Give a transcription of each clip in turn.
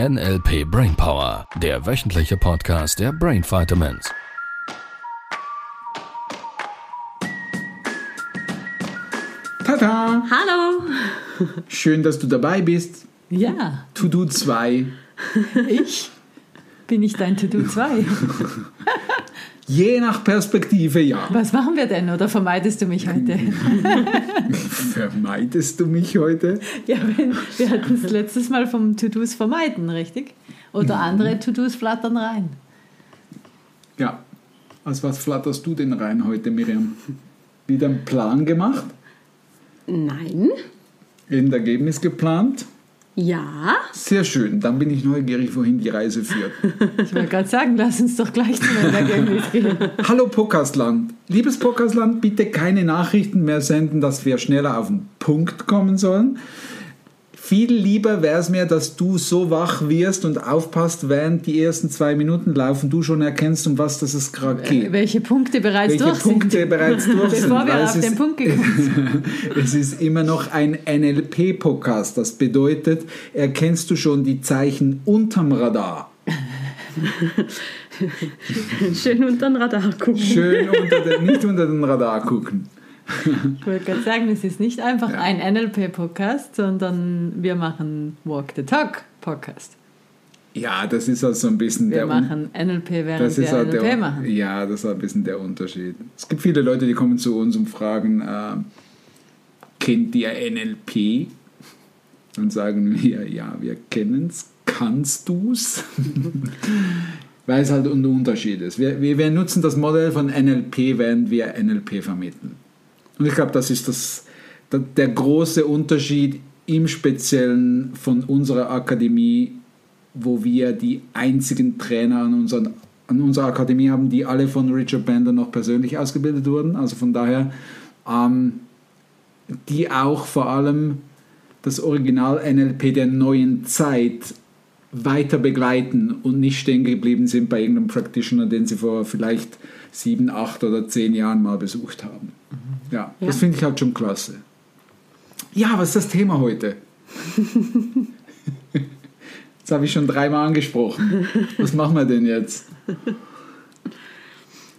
NLP Brainpower, der wöchentliche Podcast der Brain Vitamins. Tada! Hallo! Schön, dass du dabei bist. Ja, To Do 2. ich bin ich dein To-Do 2. Je nach Perspektive ja. Was machen wir denn oder vermeidest du mich heute? Vermeidest du mich heute? Ja, wenn, wir hatten es letztes Mal vom To-Dos vermeiden, richtig? Oder andere To-Dos flattern rein. Ja. Als was flatterst du denn rein heute, Miriam? Wieder einen Plan gemacht? Nein. Ein Ergebnis geplant? Ja. Sehr schön. Dann bin ich neugierig, wohin die Reise führt. Ich wollte gerade sagen, lass uns doch gleich zu Ergebnis gehen. Hallo Podcastland. Liebes Podcastland, bitte keine Nachrichten mehr senden, dass wir schneller auf den Punkt kommen sollen. Viel lieber wäre es mir, dass du so wach wirst und aufpasst, während die ersten zwei Minuten laufen, du schon erkennst, um was das es gerade geht. Welche Punkte bereits Welche durch Punkte sind. bereits durch sind. Bevor wir weil auf es den ist- Punkt gekommen sind. Es ist immer noch ein NLP-Podcast. Das bedeutet, erkennst du schon die Zeichen unterm Radar. Schön unter den Radar gucken. Schön unter den, nicht unter den Radar gucken. Ich wollte gerade sagen, es ist nicht einfach ein NLP-Podcast, sondern wir machen Walk the Talk Podcast. Ja, das ist also ein bisschen Wir der Un- machen NLP, während Das wir halt NLP der, machen. Ja, das ist ein bisschen der Unterschied. Es gibt viele Leute, die kommen zu uns und fragen, äh, kennt ihr NLP? Dann sagen wir, ja, wir kennen es. Kannst du's? Weil es halt ein Unterschied ist. Wir, wir, wir nutzen das Modell von NLP, während wir NLP vermitteln. Und ich glaube, das ist das, der, große Unterschied im Speziellen von unserer Akademie, wo wir die einzigen Trainer an, unseren, an unserer Akademie haben, die alle von Richard Bender noch persönlich ausgebildet wurden. Also von daher, ähm, die auch vor allem das Original NLP der neuen Zeit weiter begleiten und nicht stehen geblieben sind bei irgendeinem Practitioner, den sie vor vielleicht sieben, acht oder zehn Jahren mal besucht haben. Ja, das Ja. finde ich halt schon klasse. Ja, was ist das Thema heute? Das habe ich schon dreimal angesprochen. Was machen wir denn jetzt?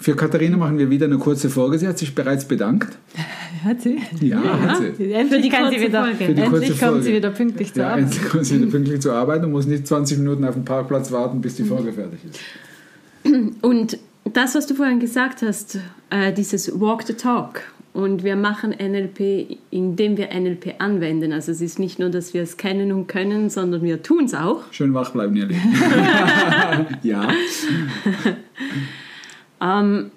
Für Katharina machen wir wieder eine kurze Folge. Sie hat sich bereits bedankt. Hat sie? Ja, hat sie. Endlich Für die kann sie kurze wieder, Folge. Für die endlich kurze kommt Folge. sie wieder pünktlich zur Ja, Arbeit. endlich kommt sie wieder pünktlich zur Arbeit und muss nicht 20 Minuten auf dem Parkplatz warten, bis die Folge fertig ist. Und das, was du vorhin gesagt hast, äh, dieses Walk the Talk. Und wir machen NLP, indem wir NLP anwenden. Also es ist nicht nur, dass wir es kennen und können, sondern wir tun es auch. Schön wach bleiben, ihr Lieben. ja. Ähm,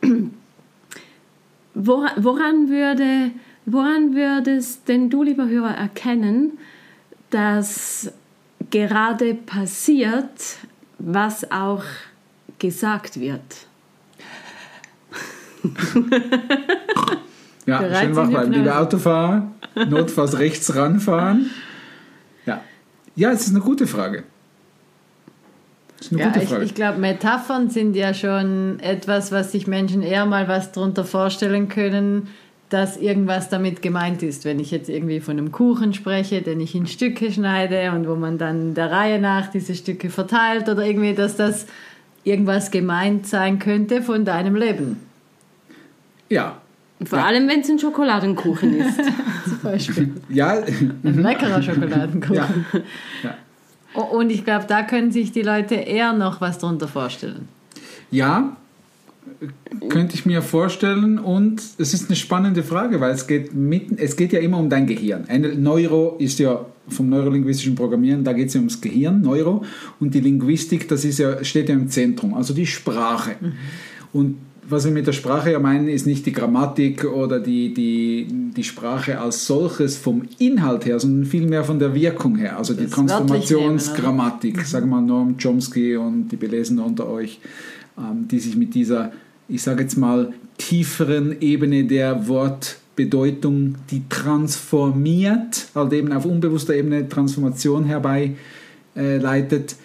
wora- woran, würde, woran würdest denn du, lieber Hörer, erkennen, dass gerade passiert, was auch gesagt wird? Ja, Bereit schön wach bleiben. Liebe. Autofahrer, notfalls rechts ranfahren. Ja. Ja, es ist eine gute Frage. Das ist eine Ja, gute ich, Frage. ich glaube, Metaphern sind ja schon etwas, was sich Menschen eher mal was darunter vorstellen können, dass irgendwas damit gemeint ist. Wenn ich jetzt irgendwie von einem Kuchen spreche, den ich in Stücke schneide und wo man dann der Reihe nach diese Stücke verteilt oder irgendwie, dass das irgendwas gemeint sein könnte von deinem Leben. ja. Vor allem, wenn es ein Schokoladenkuchen ist. Zum Beispiel. Ja, Ein leckerer Schokoladenkuchen. ja. ja. Und ich glaube, da können sich die Leute eher noch was darunter vorstellen. Ja, könnte ich mir vorstellen. Und es ist eine spannende Frage, weil es geht, mitten, es geht ja immer um dein Gehirn. Ein Neuro ist ja vom neurolinguistischen Programmieren, da geht es ja ums Gehirn, Neuro. Und die Linguistik, das ist ja, steht ja im Zentrum, also die Sprache. Und was wir mit der Sprache ja meinen, ist nicht die Grammatik oder die, die, die Sprache als solches vom Inhalt her, sondern vielmehr von der Wirkung her. Also die Transformationsgrammatik, sagen wir mal Norm Chomsky und die Belesenen unter euch, ähm, die sich mit dieser, ich sage jetzt mal, tieferen Ebene der Wortbedeutung, die transformiert, halt eben auf unbewusster Ebene Transformation herbeileitet, leitet,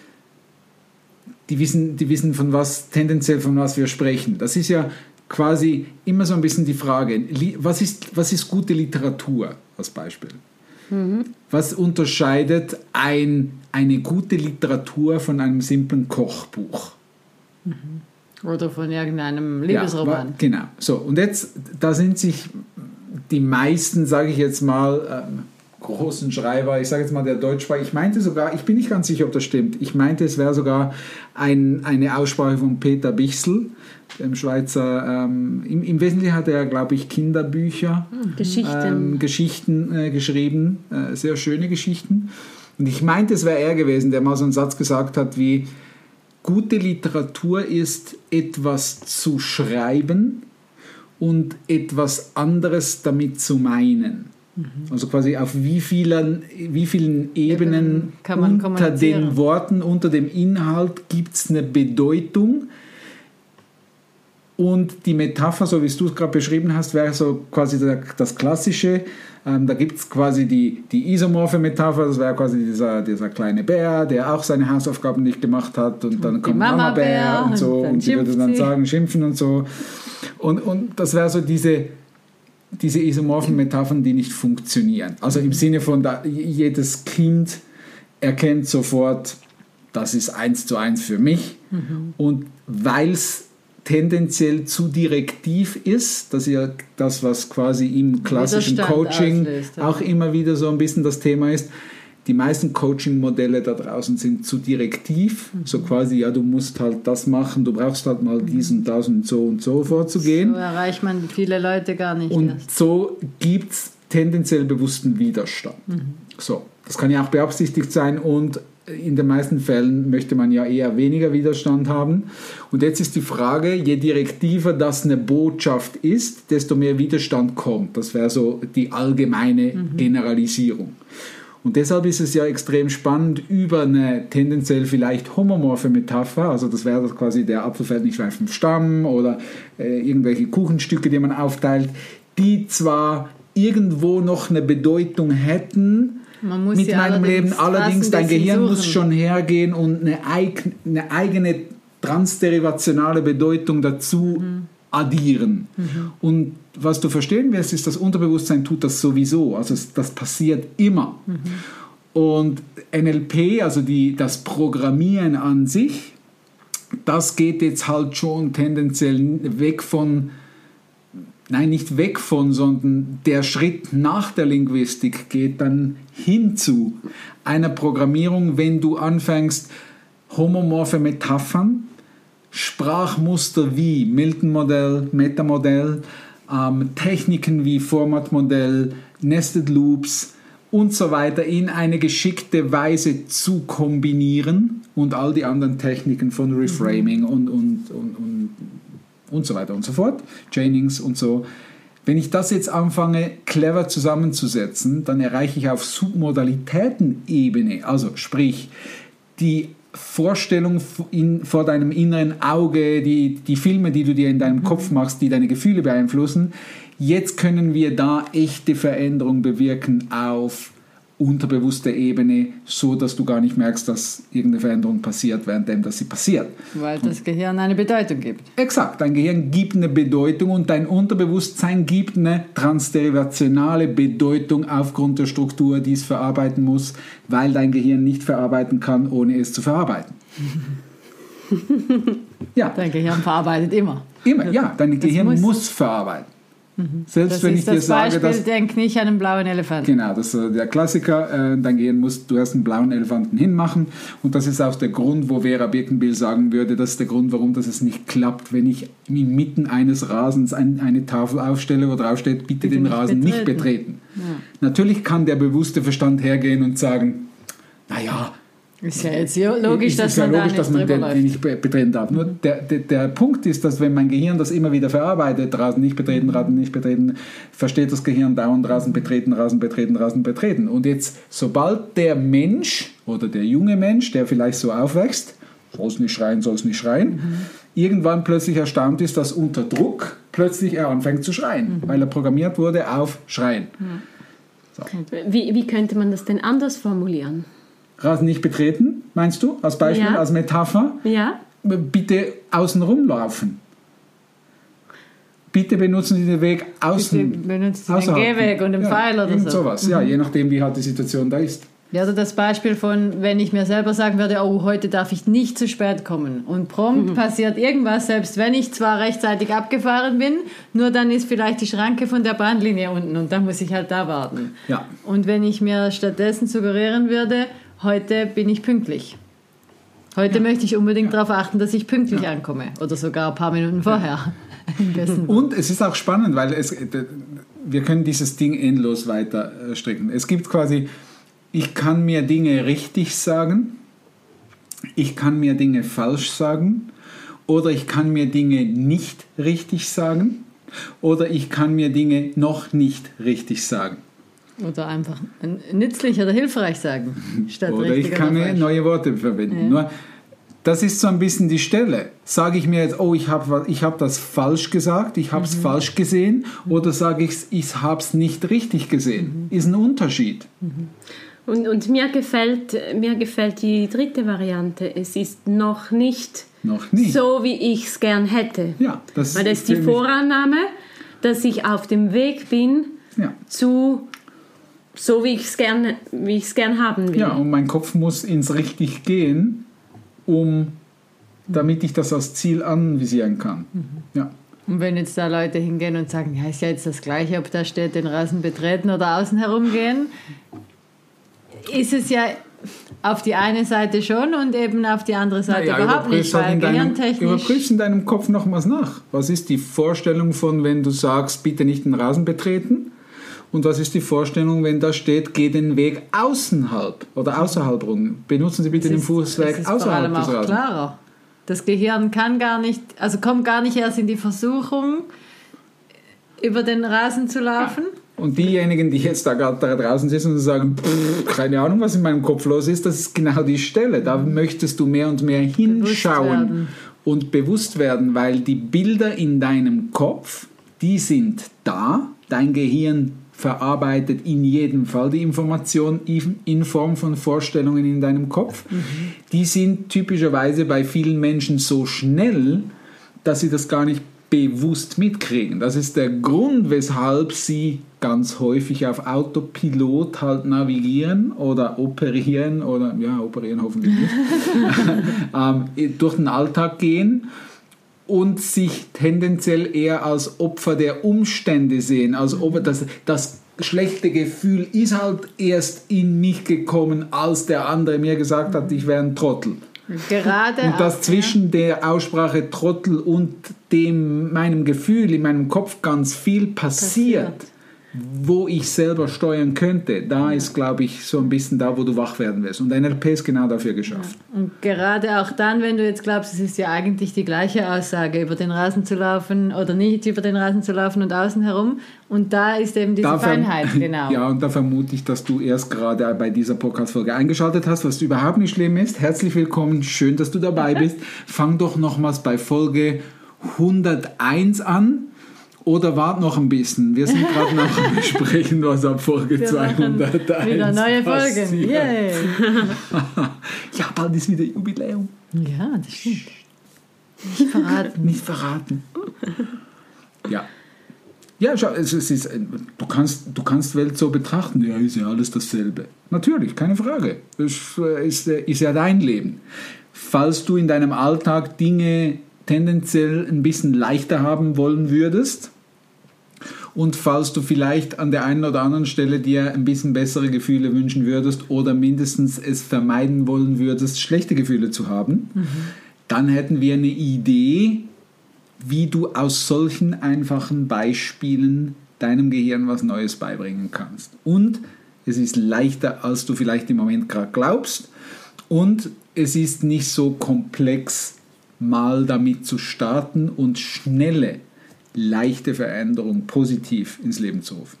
die wissen, die wissen von was, tendenziell von was wir sprechen. Das ist ja quasi immer so ein bisschen die Frage, was ist, was ist gute Literatur als Beispiel? Was unterscheidet ein, eine gute Literatur von einem simplen Kochbuch? Oder von irgendeinem Ja, Liebesroman. wa- genau. So, und jetzt, da sind sich die meisten, sage ich jetzt mal, ähm, großen Schreiber, ich sage jetzt mal der Deutschsprache, ich meinte sogar, ich bin nicht ganz sicher, ob das stimmt, ich meinte, es wäre sogar ein, eine Aussprache von Peter Bichsel, dem Schweizer, ähm, im, im Wesentlichen hat er, glaube ich, Kinderbücher, Geschichten. ähm, Geschichten äh, geschrieben, äh, sehr schöne Geschichten. Und ich meinte, es wäre er gewesen, der mal so einen Satz gesagt hat wie, gute Literatur ist etwas zu schreiben und etwas anderes damit zu meinen. Also quasi auf wie vielen, wie vielen Ebenen kann man unter den Worten, unter dem Inhalt gibt es eine Bedeutung. Und die Metapher, so wie du es gerade beschrieben hast, wäre so quasi das Klassische. Ähm, da gibt es quasi die, die isomorphe Metapher, das wäre quasi dieser, dieser kleine Bär, der auch seine Hausaufgaben nicht gemacht hat und dann kommt Mama Mama Bär Bär und so und und die würde dann sagen, schimpfen und so. Und, und das wäre so diese, diese isomorphen Metaphern, die nicht funktionieren. Also im Sinne von, da, jedes Kind erkennt sofort, das ist eins zu eins für mich. Und weil es tendenziell zu direktiv ist, das ist ja das, was quasi im klassischen Coaching auslöst, ja. auch immer wieder so ein bisschen das Thema ist. Die meisten Coaching-Modelle da draußen sind zu direktiv, so quasi, ja, du musst halt das machen, du brauchst halt mal dies und das und so und so vorzugehen. So erreicht man viele Leute gar nicht Und erst. so gibt es tendenziell bewussten Widerstand. So, das kann ja auch beabsichtigt sein und in den meisten Fällen möchte man ja eher weniger Widerstand haben. Und jetzt ist die Frage, je direktiver das eine Botschaft ist, desto mehr Widerstand kommt. Das wäre so die allgemeine Generalisierung. Und deshalb ist es ja extrem spannend, über eine tendenziell vielleicht homomorphe Metapher, also das wäre das quasi der Apfel fällt nicht vom Stamm oder äh, irgendwelche Kuchenstücke, die man aufteilt, die zwar irgendwo noch eine Bedeutung hätten mit meinem Leben, allerdings dein Gehirn muss schon hergehen und eine, eig eine eigene transderivationale Bedeutung dazu Mhm. Addieren. Und was du verstehen wirst, ist, das Unterbewusstsein tut das sowieso. Also das passiert immer. Und NLP, also die, das Programmieren an sich, das geht jetzt halt schon tendenziell weg von, nein, nicht weg von, sondern der Schritt nach der Linguistik geht dann hin zu einer Programmierung, wenn du anfängst, homomorphe Metaphern, Sprachmuster wie Milton-Modell, Metamodell, ähm, Techniken wie Format-Modell, Nested Loops und so weiter in eine geschickte Weise zu kombinieren und all die anderen Techniken von Reframing und, und, und, und, und so weiter und so fort, Chainings und so. Wenn ich das jetzt anfange, clever zusammenzusetzen, dann erreiche ich auf Submodalitätenebene, also sprich, die Vorstellung in, vor deinem inneren Auge, die, die Filme, die du dir in deinem Kopf machst, die deine Gefühle beeinflussen. Jetzt können wir da echte Veränderung bewirken auf unterbewusster Ebene, so dass du gar nicht merkst, dass irgendeine Veränderung passiert, währenddem dass sie passiert. Weil das Gehirn eine Bedeutung gibt. Exakt, dein Gehirn gibt eine Bedeutung und dein Unterbewusstsein gibt eine transderivationale Bedeutung aufgrund der Struktur, die es verarbeiten muss, weil dein Gehirn nicht verarbeiten kann, ohne es zu verarbeiten. ja, Dein Gehirn verarbeitet immer. immer, ja, dein Gehirn muss- muss, verarbeiten. Selbst Das wenn ich dir das sage, Beispiel, dass denk nicht an einen blauen Elefanten. Genau, das ist der Klassiker. Äh, Dein Gehirn muss, du hast einen blauen Elefanten hinmachen. Und das ist auch der Grund, wo Vera Birkenbill sagen würde, das ist der Grund, warum das es nicht klappt, wenn ich inmitten eines Rasens ein, eine Tafel aufstelle, wo drauf steht, bitte, den nicht Rasen nicht betreten. betreten. Natürlich kann der bewusste Verstand hergehen und sagen, naja, Ist ja jetzt logisch, ist dass ja man logisch, da dass nicht man den, den nicht be- betreten darf. Nur der, der, der Punkt ist, dass wenn mein Gehirn das immer wieder verarbeitet, Rasen nicht betreten, Rasen nicht betreten, versteht das Gehirn dauernd Rasen betreten, Rasen betreten, Rasen betreten. Und jetzt, sobald der Mensch oder der junge Mensch, der vielleicht so aufwächst, soll es nicht schreien, soll es nicht schreien, irgendwann plötzlich erstaunt ist, dass unter Druck plötzlich er anfängt zu schreien, weil er programmiert wurde auf Schreien. Wie, wie könnte man das denn anders formulieren? Rasen nicht betreten, meinst du, als Beispiel, Ja. als Metapher? Ja? bitte außen rumlaufen. bitte benutzen Sie den Weg außen. Bitte benutzen Sie den außerhalb. Gehweg und den Pfeil oder so. Mhm. sowas. Ja, je nachdem, wie halt die Situation da ist. Ja, oder das Beispiel von, wenn ich mir selber sagen würde, oh, heute darf ich nicht zu spät kommen. Und prompt passiert irgendwas, selbst wenn ich zwar rechtzeitig abgefahren bin, nur dann ist vielleicht die Schranke von der Bahnlinie unten und dann muss ich halt da warten. Ja. Und wenn ich mir stattdessen suggerieren würde, heute bin ich pünktlich. Heute möchte ich unbedingt darauf achten, dass ich pünktlich ankomme. Oder sogar ein paar Minuten vorher. Und es ist auch spannend, weil es, wir können dieses Ding endlos weiter äh, stricken. Es gibt quasi, ich kann mir Dinge richtig sagen, ich kann mir Dinge falsch sagen oder ich kann mir Dinge nicht richtig sagen oder ich kann mir Dinge noch nicht richtig sagen. Oder einfach nützlich oder hilfreich sagen. Statt Oder ich kann oder falsch. neue Worte verwenden. Nur, das ist so ein bisschen die Stelle. Sage ich mir jetzt, oh, ich habe ich hab das falsch gesagt, ich habe es Mhm. falsch gesehen, oder sage ich, ich habe es nicht richtig gesehen? Mhm. Ist ein Unterschied. Und, und mir, gefällt, mir gefällt die dritte Variante. Es ist noch nicht Noch nicht. so, wie ich es gern hätte. Ja, das Weil das ist die Vorannahme, dass ich auf dem Weg bin Ja. zu so, wie ich es gern, wie ich's gern haben will. ja, und mein Kopf muss ins richtig gehen, um, damit ich das als Ziel anvisieren kann. Mhm. Ja. Und wenn jetzt da Leute hingehen und sagen, ja, ist ja jetzt das Gleiche, ob da steht, den Rasen betreten oder außen herumgehen, ist es ja auf die eine Seite schon und eben auf die andere Seite Naja, überhaupt nicht, halt weil gehirntechnisch... überprüf's in deinem Kopf nochmals nach. Was ist die Vorstellung von, wenn du sagst, bitte nicht den Rasen betreten? Und was ist die Vorstellung, wenn da steht, geh den Weg außerhalb oder außerhalb rum? Benutzen Sie bitte den ist- Fußweg es ist vor außerhalb allem des auch klarer. Das Gehirn kann gar nicht, also kommt gar nicht erst in die Versuchung, über den Rasen zu laufen. Und diejenigen, die jetzt da gerade da draußen sitzen und sagen, "Pff, keine Ahnung, was in meinem Kopf los ist, das ist genau die Stelle. Da möchtest du mehr und mehr hinschauen werden. und bewusst werden, weil die Bilder in deinem Kopf, die sind da. Dein Gehirn verarbeitet in jedem Fall die Information in Form von Vorstellungen in deinem Kopf. Die sind typischerweise bei vielen Menschen so schnell, dass sie das gar nicht bewusst mitkriegen. Das ist der Grund, weshalb sie ganz häufig auf Autopilot halt navigieren oder operieren oder ja, operieren hoffentlich nicht, ähm, durch den Alltag gehen und sich tendenziell eher als Opfer der Umstände sehen, als ob das, das schlechte Gefühl ist halt erst in mich gekommen, als der andere mir gesagt hat, ich wäre ein Trottel. Gerade Und das auch, zwischen der Aussprache Trottel und dem meinem Gefühl in meinem Kopf ganz viel passiert, Passiert. Wo ich selber steuern könnte. Da ist, glaube ich, so ein bisschen da, wo du wach werden wirst. Und NLP ist genau dafür geschafft. Und gerade auch dann, wenn du jetzt glaubst, es ist ja eigentlich die gleiche Aussage, über den Rasen zu laufen oder nicht über den Rasen zu laufen und außen herum. Und da ist eben diese Da Feinheit, genau. Ja, und da vermute ich, dass du erst gerade bei dieser Podcast-Folge eingeschaltet hast, was überhaupt nicht schlimm ist. Herzlich willkommen, schön, dass du dabei bist. Fang doch nochmals bei Folge 101 an. Oder wart noch ein bisschen. Wir sind gerade noch am Besprechen, was ab Folge Wir machen 201 wieder neue Folgen. Yay. Ja, bald ist wieder Jubiläum. Ja, das stimmt. Nicht verraten. Nicht verraten. Ja. Ja, schau, es, es ist, du, kannst, du kannst Welt so betrachten, ja, ist ja alles dasselbe. Natürlich, keine Frage. Das äh, ist, äh, ist ja dein Leben. Falls du in deinem Alltag Dinge tendenziell ein bisschen leichter haben wollen würdest und falls du vielleicht an der einen oder anderen Stelle dir ein bisschen bessere Gefühle wünschen würdest oder mindestens es vermeiden wollen würdest, schlechte Gefühle zu haben, dann hätten wir eine Idee, wie du aus solchen einfachen Beispielen deinem Gehirn was Neues beibringen kannst. Und es ist leichter, als du vielleicht im Moment gerade glaubst. Und es ist nicht so komplex, mal damit zu starten und schnelle, leichte Veränderung positiv ins Leben zu rufen.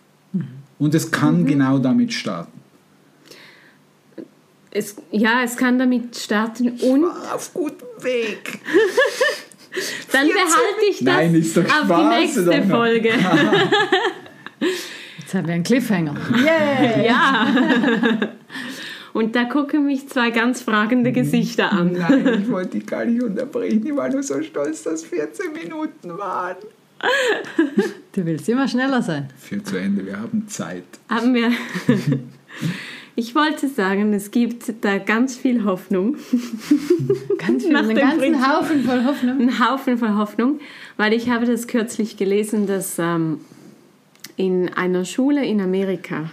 Und es kann genau damit starten. Es, ja, es kann damit starten und Auf gutem Weg. dann behalte ich das Nein, ist doch auf die nächste? Folge. Jetzt haben wir einen Cliffhanger. Yay! ja. Und da gucken mich zwei ganz fragende Gesichter an. Nein, ich wollte dich gar nicht unterbrechen. Ich war nur so stolz, dass 14 Minuten waren. Du willst immer schneller sein. Für zu Ende, wir haben Zeit. Haben wir. Ich wollte sagen, es gibt da ganz viel Hoffnung. Ganz viel, Nach einen dem ganzen Prinzip. Haufen voll Hoffnung. Ein Haufen voll Hoffnung, weil ich habe das kürzlich gelesen, dass ähm, in einer Schule in Amerika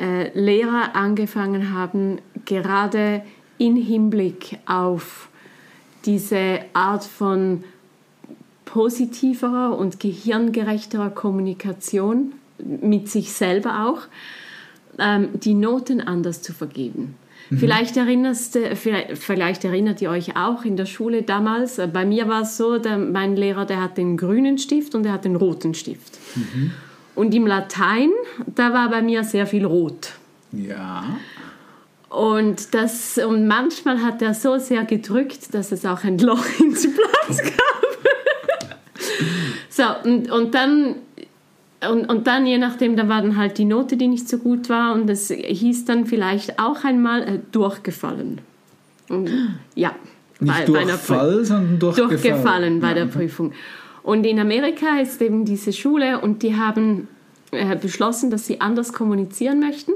äh, Lehrer angefangen haben, gerade in Hinblick auf diese Art von positiverer und gehirngerechterer Kommunikation mit sich selber auch, ähm, die Noten anders zu vergeben. Vielleicht, erinnerst, äh, vielleicht, vielleicht erinnert ihr euch auch in der Schule damals, äh, bei mir war es so, der, mein Lehrer, der hat den grünen Stift und der hat den roten Stift. Und im Latein, da war bei mir sehr viel rot. Ja. Und, das, und manchmal hat er so sehr gedrückt, dass es auch ein Loch ins Blatt gab. so, und, und dann. Und, und dann, je nachdem, da war dann halt die Note, die nicht so gut war, und das hieß dann vielleicht auch einmal äh, durchgefallen. Und, ja. Nicht bei- bei einer Durchfall, sondern durchgefallen. durchgefallen bei Ja. der Prüfung. Und in Amerika ist eben diese Schule und die haben äh, beschlossen, dass sie anders kommunizieren möchten.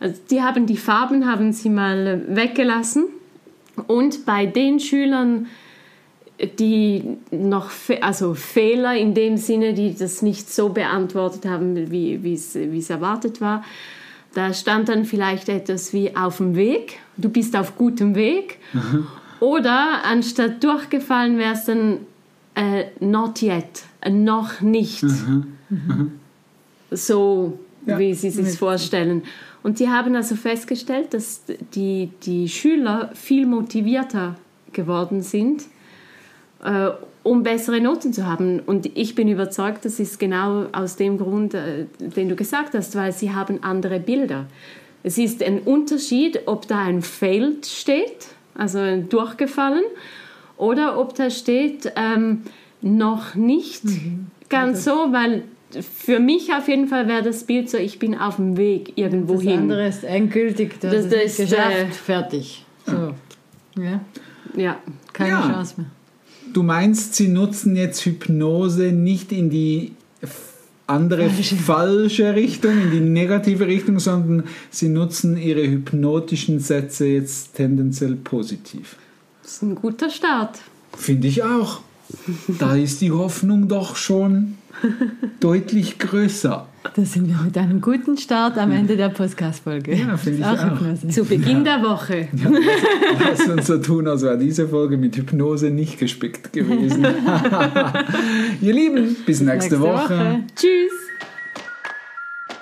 Also die haben die Farben haben sie mal weggelassen und bei den Schülern, die noch fe also Fehler in dem Sinne, die das nicht so beantwortet haben, wie es wie es erwartet war, da stand dann vielleicht etwas wie auf dem Weg, du bist auf gutem Weg. Oder anstatt durchgefallen wäre es dann äh, not yet, äh, noch nicht. So, Ja. wie sie sich vorstellen. Und die haben also festgestellt, dass die, die Schüler viel motivierter geworden sind, äh, um bessere Noten zu haben. Und ich bin überzeugt, das ist genau aus dem Grund, äh, den du gesagt hast, weil sie haben andere Bilder. Es ist ein Unterschied, ob da ein Failed steht, also ein durchgefallen, oder ob da steht ähm, noch nicht ganz so, weil für mich auf jeden Fall wäre das Bild so, ich bin auf dem Weg irgendwo Das hin. andere ist endgültig, du Das- hast es das, geschafft, äh, fertig. So. Ja, Ja. keine Ja. Chance mehr. Du meinst, sie nutzen jetzt Hypnose nicht in die andere falsche Richtung, in die negative Richtung, sondern sie nutzen ihre hypnotischen Sätze jetzt tendenziell positiv. Das ist ein guter Start. Finde ich auch. Da ist die Hoffnung doch schon deutlich größer. Da sind wir mit einem guten Start am Ende der Podcast-Folge. Ja, finde ich auch. Hypnose. Zu Beginn der Woche. Lass uns so tun, als wäre diese Folge mit Hypnose nicht gespickt gewesen. Ihr Lieben, bis nächste, Woche. Tschüss.